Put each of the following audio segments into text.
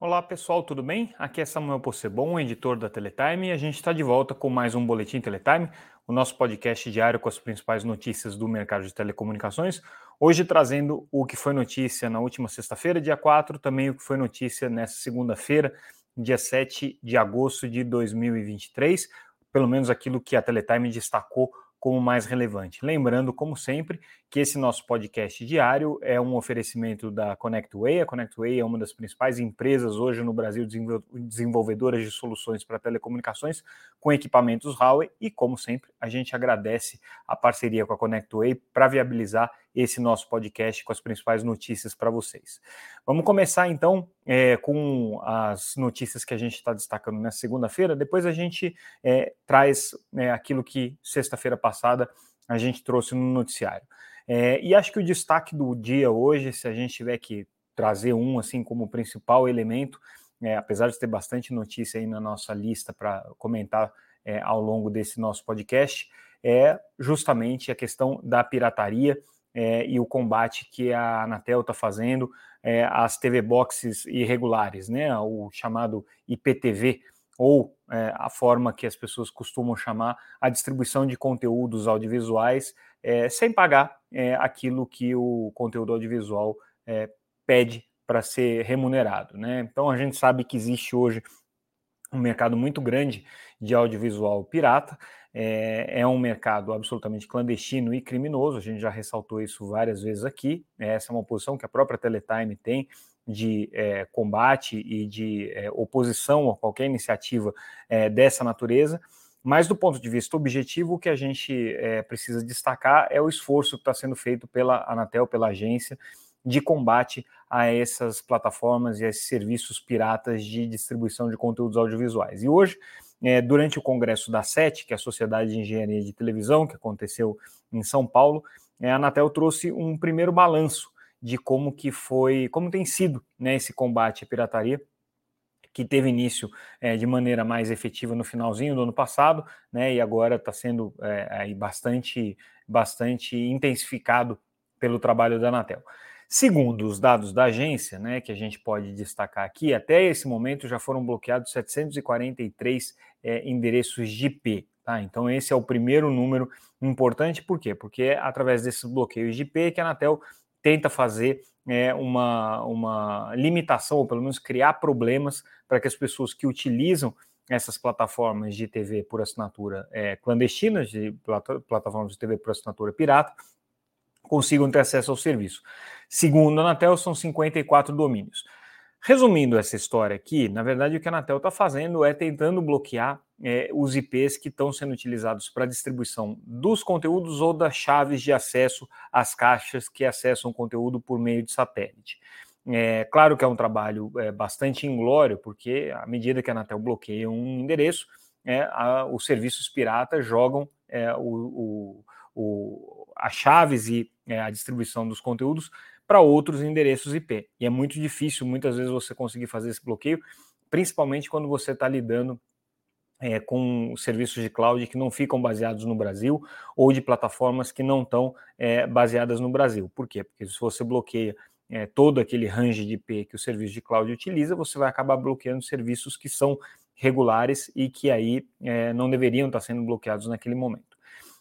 Olá pessoal, tudo bem? Aqui é Samuel Possebon, editor da Teletime, e a gente está de volta com mais um Boletim Teletime, o nosso podcast diário com as principais notícias do mercado de telecomunicações. Hoje trazendo o que foi notícia na última sexta-feira, dia 4, também o que foi notícia nessa segunda-feira, dia 7 de agosto de 2023, pelo menos aquilo que a Teletime destacou como mais relevante. Lembrando, como sempre, que esse nosso podcast diário é um oferecimento da ConnectWay. A ConnectWay é uma das principais empresas hoje no Brasil desenvolvedoras de soluções para telecomunicações com equipamentos Huawei e, como sempre, a gente agradece a parceria com a ConnectWay para viabilizar esse nosso podcast com as principais notícias para vocês. Vamos começar então é, com as notícias que a gente está destacando na segunda-feira. Depois a gente é, traz é, aquilo que sexta-feira passada a gente trouxe no noticiário. É, e acho que o destaque do dia hoje, se a gente tiver que trazer um assim como principal elemento, é, apesar de ter bastante notícia aí na nossa lista para comentar é, ao longo desse nosso podcast, é justamente a questão da pirataria é, e o combate que a Anatel está fazendo é, às TV boxes irregulares, né, o chamado IPTV, ou é, a forma que as pessoas costumam chamar a distribuição de conteúdos audiovisuais é, sem pagar é, aquilo que o conteúdo audiovisual é, pede para ser remunerado. Né? Então a gente sabe que existe hoje um mercado muito grande de audiovisual pirata, é, é, um mercado absolutamente clandestino e criminoso, a gente já ressaltou isso várias vezes aqui, essa é uma posição que a própria Teletime tem de é, combate e de é, oposição a qualquer iniciativa é, dessa natureza, mas do ponto de vista objetivo, o que a gente é, precisa destacar é o esforço que está sendo feito pela Anatel, pela agência, de combate a essas plataformas e a esses serviços piratas de distribuição de conteúdos audiovisuais. E hoje, é, durante o congresso da SET, que é a Sociedade de Engenharia de Televisão, que aconteceu em São Paulo, é, a Anatel trouxe um primeiro balanço de como que foi, como tem sido né, esse combate à pirataria que teve início é, de maneira mais efetiva no finalzinho do ano passado, né, e agora está sendo é, bastante, bastante intensificado pelo trabalho da Anatel. Segundo os dados da agência, né, que a gente pode destacar aqui, até esse momento já foram bloqueados 743 é, endereços de IP. Tá? Então, esse é o primeiro número importante, por quê? Porque é através desses bloqueios de IP que a Anatel tenta fazer é, uma, uma limitação, ou pelo menos criar problemas para que as pessoas que utilizam essas plataformas de TV por assinatura é, clandestinas, de plataformas de TV por assinatura pirata, consigam ter acesso ao serviço. Segundo a Anatel, são 54 domínios. Resumindo essa história aqui, na verdade o que a Anatel está fazendo é tentando bloquear é, os IPs que estão sendo utilizados para distribuição dos conteúdos ou das chaves de acesso às caixas que acessam o conteúdo por meio de satélite. É claro que é um trabalho é, bastante inglório, porque à medida que a Anatel bloqueia um endereço, é, a, os serviços piratas jogam é, o, o, o, as chaves e é, a distribuição dos conteúdos para outros endereços IP. E é muito difícil, muitas vezes, você conseguir fazer esse bloqueio, principalmente quando você está lidando é, com serviços de cloud que não ficam baseados no Brasil ou de plataformas que não estão é, baseadas no Brasil. Por quê? Porque se você bloqueia é, todo aquele range de IP que o serviço de cloud utiliza, você vai acabar bloqueando serviços que são regulares e que aí é, não deveriam estar sendo bloqueados naquele momento.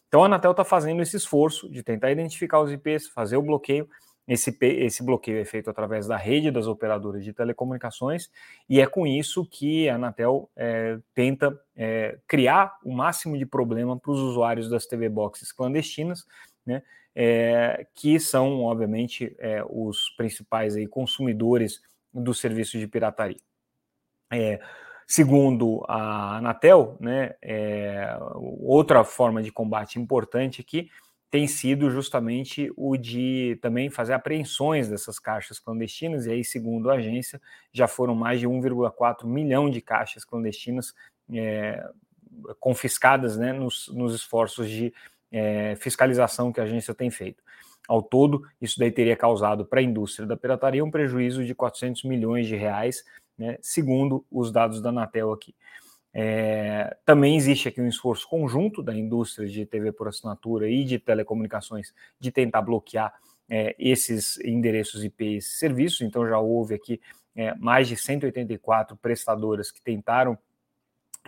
Então a Anatel está fazendo esse esforço de tentar identificar os IPs, fazer o bloqueio esse, esse bloqueio é feito através da rede das operadoras de telecomunicações, e é com isso que a Anatel é, tenta é, criar o máximo de problema para os usuários das TV boxes clandestinas, né, é, que são, obviamente, é, os principais aí, consumidores do serviço de pirataria. É, segundo a Anatel, né, é, outra forma de combate importante aqui tem sido justamente o de também fazer apreensões dessas caixas clandestinas, e aí, segundo a agência, já foram mais de 1,4 milhão de caixas clandestinas é, confiscadas né, nos, nos, esforços de é, fiscalização que a agência tem feito. Ao todo, isso daí teria causado para a indústria da pirataria um prejuízo de 400 milhões de reais, né, segundo os dados da Anatel aqui. É, também existe aqui um esforço conjunto da indústria de TV por assinatura e de telecomunicações de tentar bloquear é, esses endereços IP, esses serviços. Então já houve aqui é, mais de 184 prestadoras que tentaram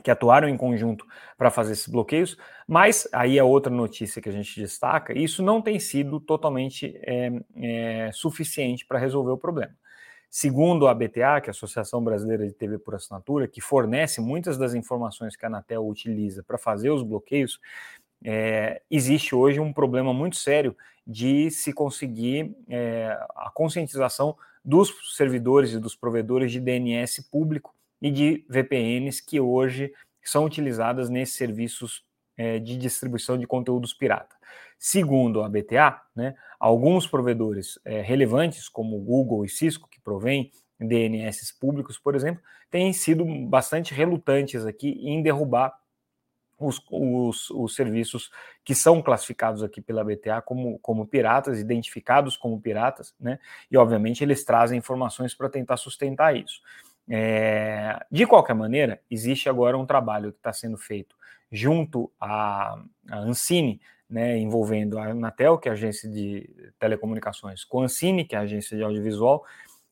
que atuaram em conjunto para fazer esses bloqueios, mas aí é outra notícia que a gente destaca, isso não tem sido totalmente é, é, suficiente para resolver o problema. Segundo a BTA, que é a Associação Brasileira de TV por Assinatura, que fornece muitas das informações que a Anatel utiliza para fazer os bloqueios, é, existe hoje um problema muito sério de se conseguir é, a conscientização dos servidores e dos provedores de DNS público e de VPNs que hoje são utilizadas nesses serviços é, de distribuição de conteúdos pirata. Segundo a BTA, né, alguns provedores é, relevantes, como Google e Cisco, que provêm DNS públicos, por exemplo, têm sido bastante relutantes aqui em derrubar os, os, os, serviços que são classificados aqui pela BTA como, como piratas, identificados como piratas, né? E obviamente eles trazem informações para tentar sustentar isso. É, de qualquer maneira, existe agora um trabalho que está sendo feito junto à, à Ancine, né, envolvendo a Anatel, que é a agência de telecomunicações, com a Ancine, que é a agência de audiovisual,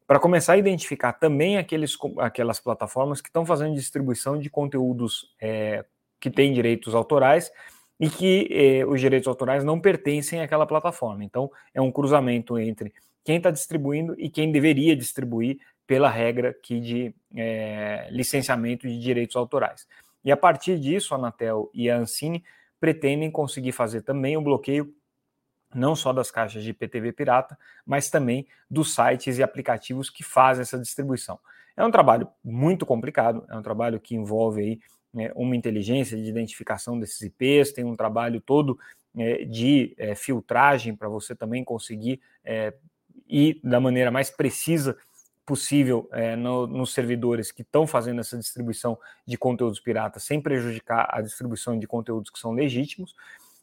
para começar a identificar também aqueles, aquelas plataformas que estão fazendo distribuição de conteúdos é, que têm direitos autorais e que eh, os direitos autorais não pertencem àquela plataforma. Então, é um cruzamento entre quem está distribuindo e quem deveria distribuir pela regra aqui de é, licenciamento de direitos autorais. E a partir disso, a Anatel e a Ancine pretendem conseguir fazer também o bloqueio não só das caixas de IPTV pirata, mas também dos sites e aplicativos que fazem essa distribuição. É um trabalho muito complicado, é um trabalho que envolve aí né, uma inteligência de identificação desses IPs, tem um trabalho todo é, de é, filtragem para você também conseguir é, ir da maneira mais precisa possível é, no, nos servidores que estão fazendo essa distribuição de conteúdos piratas, sem prejudicar a distribuição de conteúdos que são legítimos.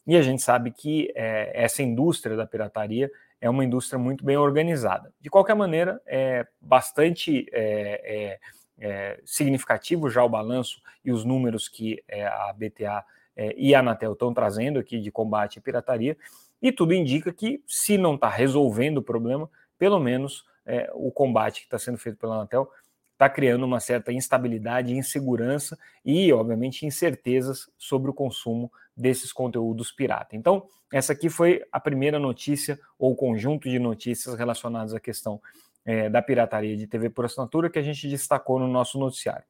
E a gente sabe que é, essa indústria da pirataria é uma indústria muito bem organizada. De qualquer maneira, é bastante é, é, significativo já o balanço e os números que é, a BTA é, e a Anatel estão trazendo aqui de combate à pirataria, e tudo indica que, se não está resolvendo o problema, pelo menos é, o combate que está sendo feito pela Anatel está criando uma certa instabilidade, insegurança e, obviamente, incertezas sobre o consumo desses conteúdos pirata. Então, essa aqui foi a primeira notícia ou conjunto de notícias relacionadas à questão é, da pirataria de TV por assinatura que a gente destacou no nosso noticiário.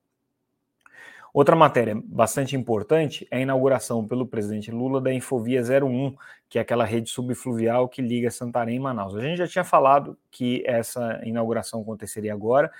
Outra matéria bastante importante é a inauguração pelo presidente Lula da Infovia 01, que é aquela rede subfluvial que liga Santarém e Manaus. A gente já tinha falado que essa inauguração aconteceria agora,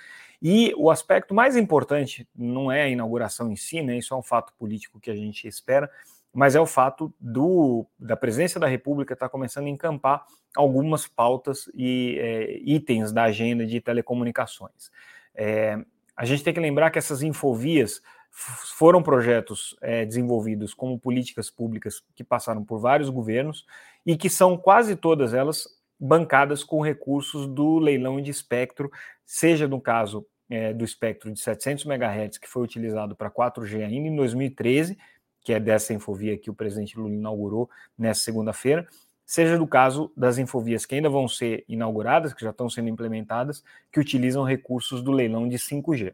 e o aspecto mais importante não é a inauguração em si, né? Isso é um fato político que a gente espera, mas é o fato do, da presidência da República estar tá começando a encampar algumas pautas e é, itens da agenda de telecomunicações. É, a gente tem que lembrar que essas infovias foram projetos é, desenvolvidos como políticas públicas que passaram por vários governos e que são quase todas elas bancadas com recursos do leilão de espectro, seja no caso é, do espectro de 700 MHz que foi utilizado para 4G ainda em 2013, que é dessa infovia que o presidente Lula inaugurou nessa segunda-feira, seja do caso das infovias que ainda vão ser inauguradas, que já estão sendo implementadas, que utilizam recursos do leilão de 5G.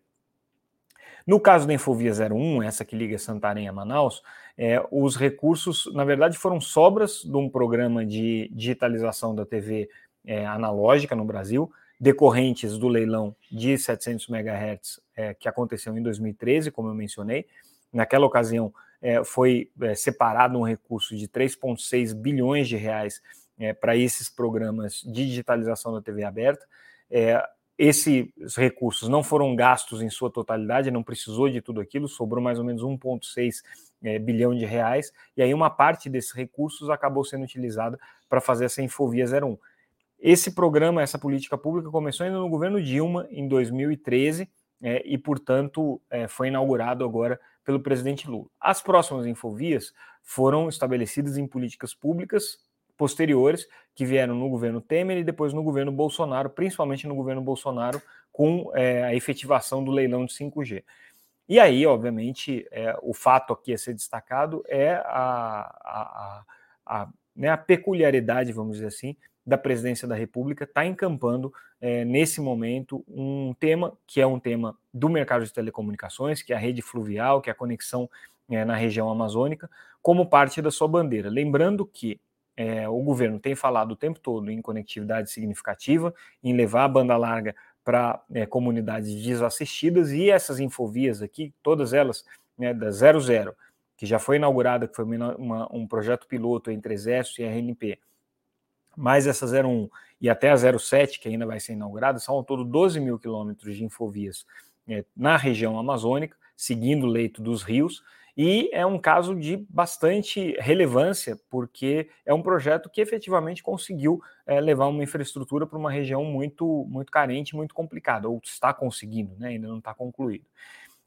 No caso da Infovia 01, essa que liga Santarém a Manaus, é, os recursos, na verdade, foram sobras de um programa de digitalização da TV é, analógica no Brasil, decorrentes do leilão de 700 MHz é, que aconteceu em 2013, como eu mencionei. Naquela ocasião, é, foi é, separado um recurso de 3,6 bilhões de reais é, para esses programas de digitalização da TV aberta. É, esses recursos não foram gastos em sua totalidade, não precisou de tudo aquilo, sobrou mais ou menos 1,6 é, bilhão de reais, e aí uma parte desses recursos acabou sendo utilizada para fazer essa Infovia 01. Esse programa, essa política pública começou ainda no governo Dilma, em 2013, é, e, portanto, é, foi inaugurado agora pelo presidente Lula. As próximas infovias foram estabelecidas em políticas públicas posteriores que vieram no governo Temer e depois no governo Bolsonaro, principalmente no governo Bolsonaro, com é, a efetivação do leilão de 5G. E aí, obviamente, é, o fato aqui a ser destacado é a, a, a, a, né, a peculiaridade, vamos dizer assim, da presidência da República está encampando é, nesse momento um tema que é um tema do mercado de telecomunicações, que é a rede fluvial, que é a conexão é, na região amazônica, como parte da sua bandeira. Lembrando que é, o governo tem falado o tempo todo em conectividade significativa, em levar a banda larga para é, comunidades desassistidas e essas infovias aqui, todas elas né, da 00, que já foi inaugurada, que foi uma, uma, um projeto piloto entre Exército e RNP, mais essa 01 e até a 07, que ainda vai ser inaugurada, são ao todo 12 mil quilômetros de infovias é, na região amazônica, seguindo o leito dos rios, e é um caso de bastante relevância, porque é um projeto que efetivamente conseguiu é, levar uma infraestrutura para uma região muito, muito carente, muito complicada, ou está conseguindo, né, ainda não está concluído.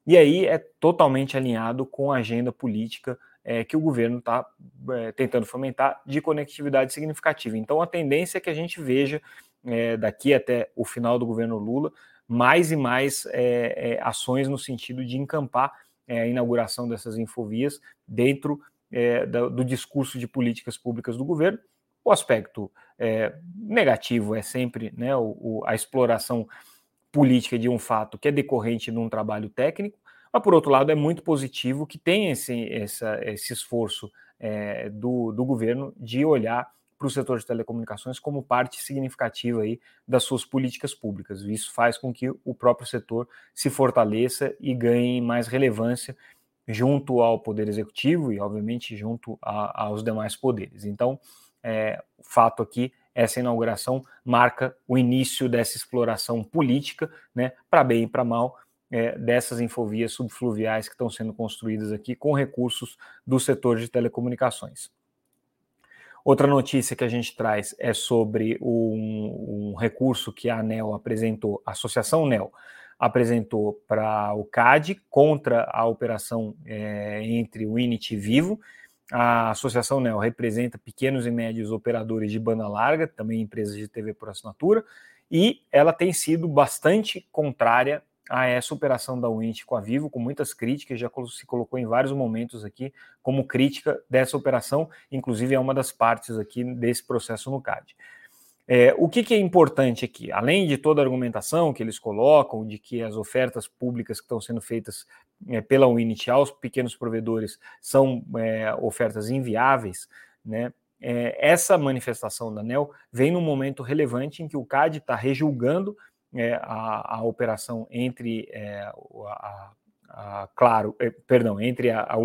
E aí é totalmente alinhado com a agenda política é, que o governo está é, tentando fomentar de conectividade significativa. Então a tendência é que a gente veja daqui até o final do governo Lula mais e mais ações no sentido de encampar é, a inauguração dessas infovias dentro é, do, do, discurso de políticas públicas do governo. O aspecto é, negativo é sempre né, o, o, a exploração política de um fato que é decorrente de um trabalho técnico, mas, por outro lado, é muito positivo que tenha esse, essa, esse esforço é, do, do governo de olhar para o setor de telecomunicações como parte significativa aí das suas políticas públicas. Isso faz com que o próprio setor se fortaleça e ganhe mais relevância junto ao poder executivo e, obviamente, junto a, aos demais poderes. Então, é, o fato aqui, essa inauguração marca o início dessa exploração política, né, para bem e para mal, é, dessas infovias subfluviais que estão sendo construídas aqui com recursos do setor de telecomunicações. Outra notícia que a gente traz é sobre um, um recurso que a ANEL apresentou, a Associação NEL apresentou para o CAD contra a operação é, entre o INIT e Vivo. A Associação NEL representa pequenos e médios operadores de banda larga, também empresas de TV por assinatura, e ela tem sido bastante contrária a essa operação da Wint com a Vivo, com muitas críticas, já se colocou em vários momentos aqui como crítica dessa operação, inclusive é uma das partes aqui desse processo no CAD. É, o que, que, é importante aqui? Além de toda a argumentação que eles colocam, de que as ofertas públicas que estão sendo feitas é, pela Unity aos pequenos provedores são é, ofertas inviáveis, né? É, essa manifestação da NEL vem num momento relevante em que o CAD está rejulgando é, a, a, operação entre é, a, a, Claro, é, perdão, entre a, a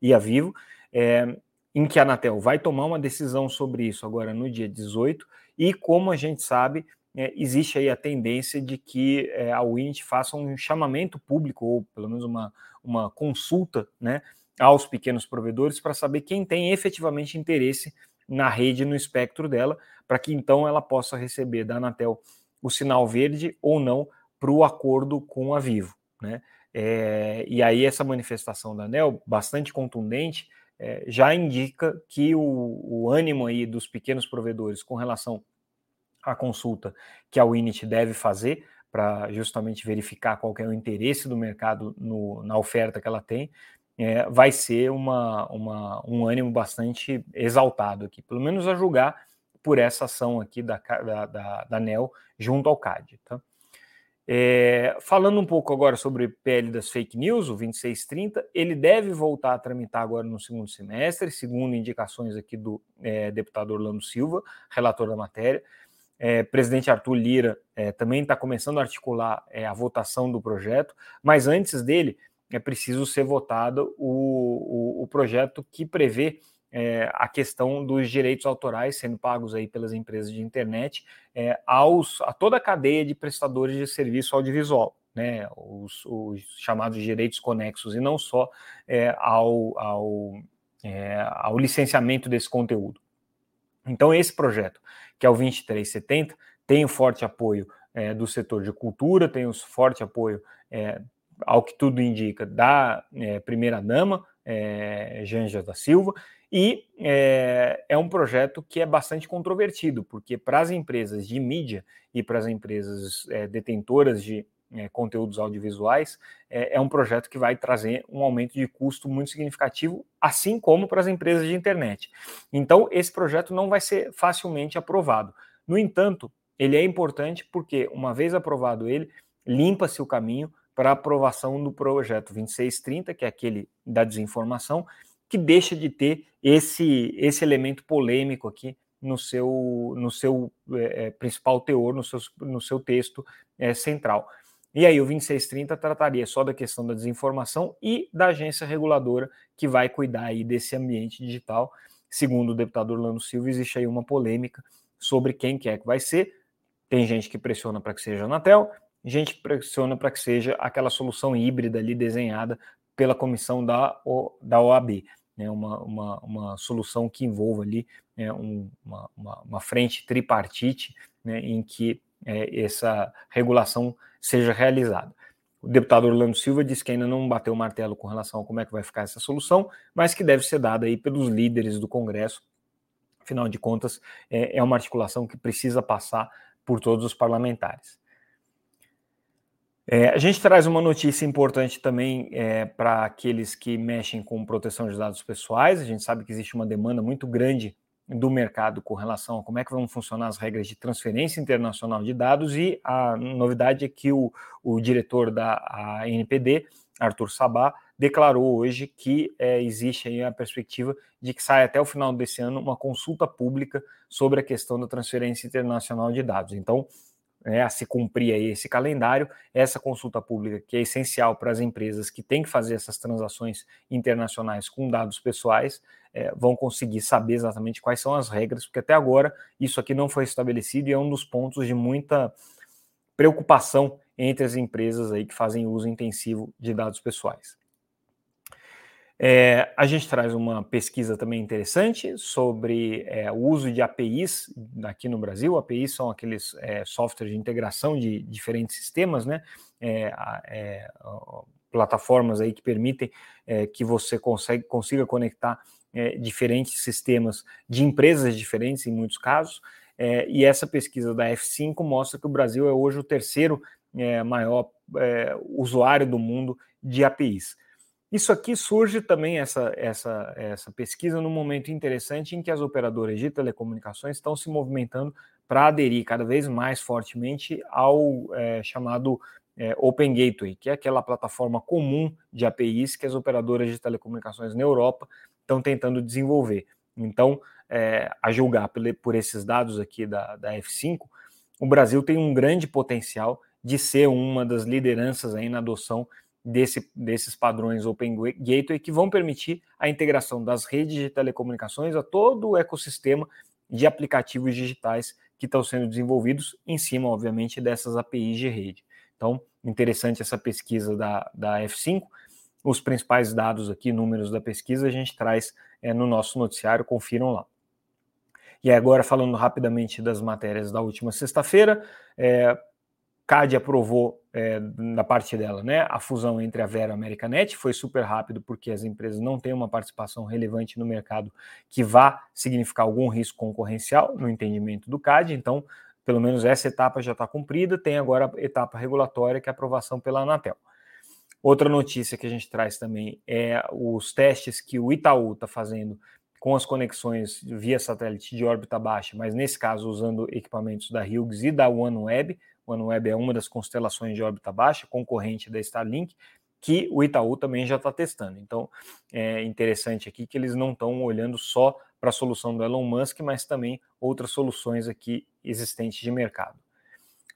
e a Vivo, é, em que a Anatel vai tomar uma decisão sobre isso agora no dia 18, e como a gente sabe, é, existe aí a tendência de que é, a Unity faça um chamamento público, ou pelo menos uma, uma consulta né, aos pequenos provedores para saber quem tem efetivamente interesse na rede, no espectro dela, para que então ela possa receber da Anatel o sinal verde ou não para o acordo com a Vivo. Né? É, e aí essa manifestação da ANEL, bastante contundente, é, já indica que o, o, ânimo aí dos pequenos provedores com relação à consulta que a Winit deve fazer para justamente verificar qual é o interesse do mercado no, na oferta que ela tem, é, vai ser uma, uma, um ânimo bastante exaltado aqui, pelo menos a julgar por essa ação aqui da, da, da, da NEL junto ao CAD. Tá? É, falando um pouco agora sobre PL das fake news, o 2630, ele deve voltar a tramitar agora no segundo semestre, segundo indicações aqui do é, deputado Orlando Silva, relator da matéria. É, presidente Arthur Lira é, também está começando a articular é, a votação do projeto, mas antes dele é preciso ser votado o, o, o projeto que prevê é, a questão dos direitos autorais sendo pagos aí pelas empresas de internet é, aos, a toda a cadeia de prestadores de serviço audiovisual, né, os, os chamados direitos conexos, e não só é, ao, ao, é, ao licenciamento desse conteúdo. Então, esse projeto, que é o 2370, tem o forte apoio é, do setor de cultura, tem o forte apoio, é, ao que tudo indica, da primeira-dama, Janja da Silva, e é, é, um projeto que é bastante controvertido, porque para as empresas de mídia e para as empresas é, detentoras de é, conteúdos audiovisuais, é, é, um projeto que vai trazer um aumento de custo muito significativo, assim como para as empresas de internet. Então, esse projeto não vai ser facilmente aprovado. No entanto, ele é importante porque, uma vez aprovado ele, limpa-se o caminho para a aprovação do projeto 2630, que é aquele da desinformação, que deixa de ter esse, esse elemento polêmico aqui no seu, no seu é, principal teor, no seu, no seu texto é, central. E aí o 2630 trataria só da questão da desinformação e da agência reguladora que vai cuidar aí desse ambiente digital. Segundo o deputado Orlando Silva, existe aí uma polêmica sobre quem quer que vai ser. Tem gente que pressiona para que seja a Anatel, gente que pressiona para que seja aquela solução híbrida ali desenhada pela comissão da, da OAB né, uma, uma, uma solução que envolva ali né, um, uma, uma, uma, frente tripartite né, em que é, essa regulação seja realizada. O deputado Orlando Silva disse que ainda não bateu o martelo com relação a como é que vai ficar essa solução, mas que deve ser dada aí pelos líderes do Congresso. Afinal de contas, é, é uma articulação que precisa passar por todos os parlamentares. É, a gente traz uma notícia importante também é, para aqueles que mexem com proteção de dados pessoais. A gente sabe que existe uma demanda muito grande do mercado com relação a como é que vão funcionar as regras de transferência internacional de dados e a novidade é que o, o diretor da NPD, Arthur Sabá, declarou hoje que é, existe aí a perspectiva de que saia até o final desse ano uma consulta pública sobre a questão da transferência internacional de dados. Então, né, a se cumprir aí esse calendário, essa consulta pública que é essencial para as empresas que têm que fazer essas transações internacionais com dados pessoais, é, vão conseguir saber exatamente quais são as regras, porque até agora isso aqui não foi estabelecido e é um dos pontos de muita preocupação entre as empresas aí que fazem uso intensivo de dados pessoais. É, a gente traz uma pesquisa também interessante sobre é, o uso de APIs aqui no Brasil. APIs são aqueles é, softwares de integração de diferentes sistemas, né? É, é, plataformas aí que permitem é, que você consegue, consiga conectar diferentes sistemas de empresas diferentes, em muitos casos. e essa pesquisa da F5 mostra que o Brasil é hoje o terceiro maior usuário do mundo de APIs. Isso aqui surge também, essa, essa, essa pesquisa, num momento interessante em que as operadoras de telecomunicações estão se movimentando para aderir cada vez mais fortemente ao é, chamado é, Open Gateway, que é aquela plataforma comum de APIs que as operadoras de telecomunicações na Europa estão tentando desenvolver. Então, é, a julgar por esses dados aqui da, da F5, o Brasil tem um grande potencial de ser uma das lideranças aí na adoção desse, desses padrões Open Gateway que vão permitir a integração das redes de telecomunicações a todo o ecossistema de aplicativos digitais que estão sendo desenvolvidos em cima, obviamente, dessas APIs de rede. Então, interessante essa pesquisa da, da F5. Os principais dados aqui, números da pesquisa, a gente traz é, no nosso noticiário, confiram lá. E agora, falando rapidamente das matérias da última sexta-feira, é, CAD aprovou é, da parte dela, né, a fusão entre a Vera e a Americanet, foi super rápido porque as empresas não têm uma participação relevante no mercado que vá significar algum risco concorrencial no entendimento do CAD, então pelo menos essa etapa já está cumprida, tem agora a etapa regulatória que é a aprovação pela Anatel. Outra notícia que a gente traz também é os testes que o Itaú está fazendo com as conexões via satélite de órbita baixa, mas nesse caso usando equipamentos da Hughes e da OneWeb, o OneWeb é uma das constelações de órbita baixa, concorrente da Starlink, que o Itaú também já está testando. Então, é interessante aqui que eles não estão olhando só para a solução do Elon Musk, mas também outras soluções aqui existentes de mercado.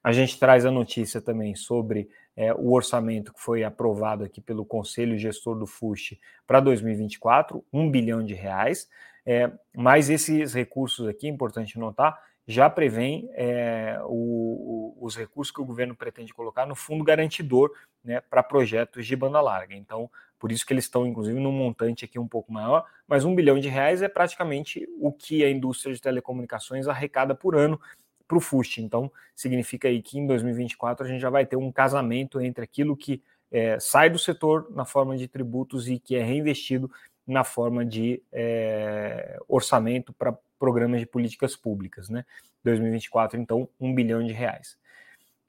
A gente traz a notícia também sobre é, o orçamento que foi aprovado aqui pelo Conselho Gestor do FUSH para 2024, um bilhão de reais. É, mas esses recursos aqui, é importante notar, já prevêem é, os recursos que o governo pretende colocar no fundo garantidor né, para projetos de banda larga. Então, por isso que eles estão, inclusive, num montante aqui um pouco maior, mas um bilhão de reais é praticamente o que a indústria de telecomunicações arrecada por ano para o FUST. Então, significa aí que em 2024 a gente já vai ter um casamento entre aquilo que é, sai do setor na forma de tributos e que é reinvestido na forma de é, orçamento para programas de políticas públicas, né? 2024, então, um bilhão de reais.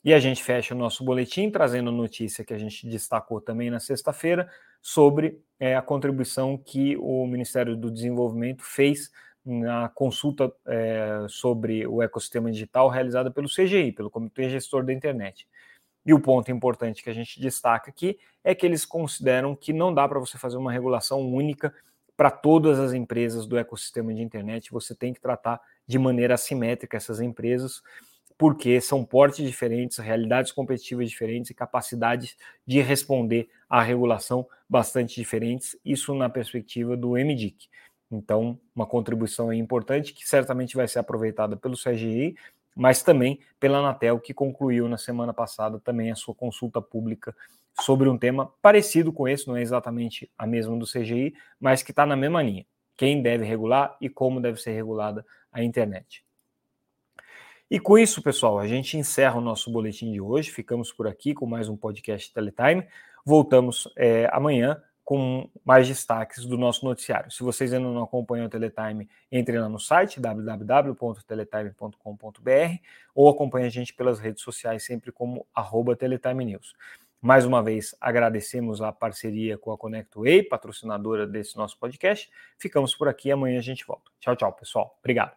E a gente fecha o nosso boletim trazendo notícia que a gente destacou também na sexta-feira sobre é, a contribuição que o Ministério do Desenvolvimento fez na consulta é, sobre o ecossistema digital realizada pelo CGI, pelo Comitê Gestor da Internet. E o ponto importante que a gente destaca aqui é que eles consideram que não dá para você fazer uma regulação única para todas as empresas do ecossistema de internet, você tem que tratar de maneira assimétrica essas empresas porque são portes diferentes, realidades competitivas diferentes e capacidades de responder à regulação bastante diferentes, isso na perspectiva do MDIC. Então, uma contribuição importante que certamente vai ser aproveitada pelo CGI, mas também pela Anatel, que concluiu na semana passada também a sua consulta pública sobre um tema parecido com esse, não é exatamente a mesma do CGI, mas que está na mesma linha. Quem deve regular e como deve ser regulada a internet. E com isso, pessoal, a gente encerra o nosso boletim de hoje. Ficamos por aqui com mais um podcast Teletime. Voltamos é, amanhã com mais destaques do nosso noticiário. Se vocês ainda não acompanham o Teletime, entre lá no site www.teletime.com.br ou acompanhe a gente pelas redes sociais, sempre como arroba Teletime News. Mais uma vez, agradecemos a parceria com a ConnectWay, patrocinadora desse nosso podcast. Ficamos por aqui, amanhã a gente volta. Tchau, tchau, pessoal. Obrigado.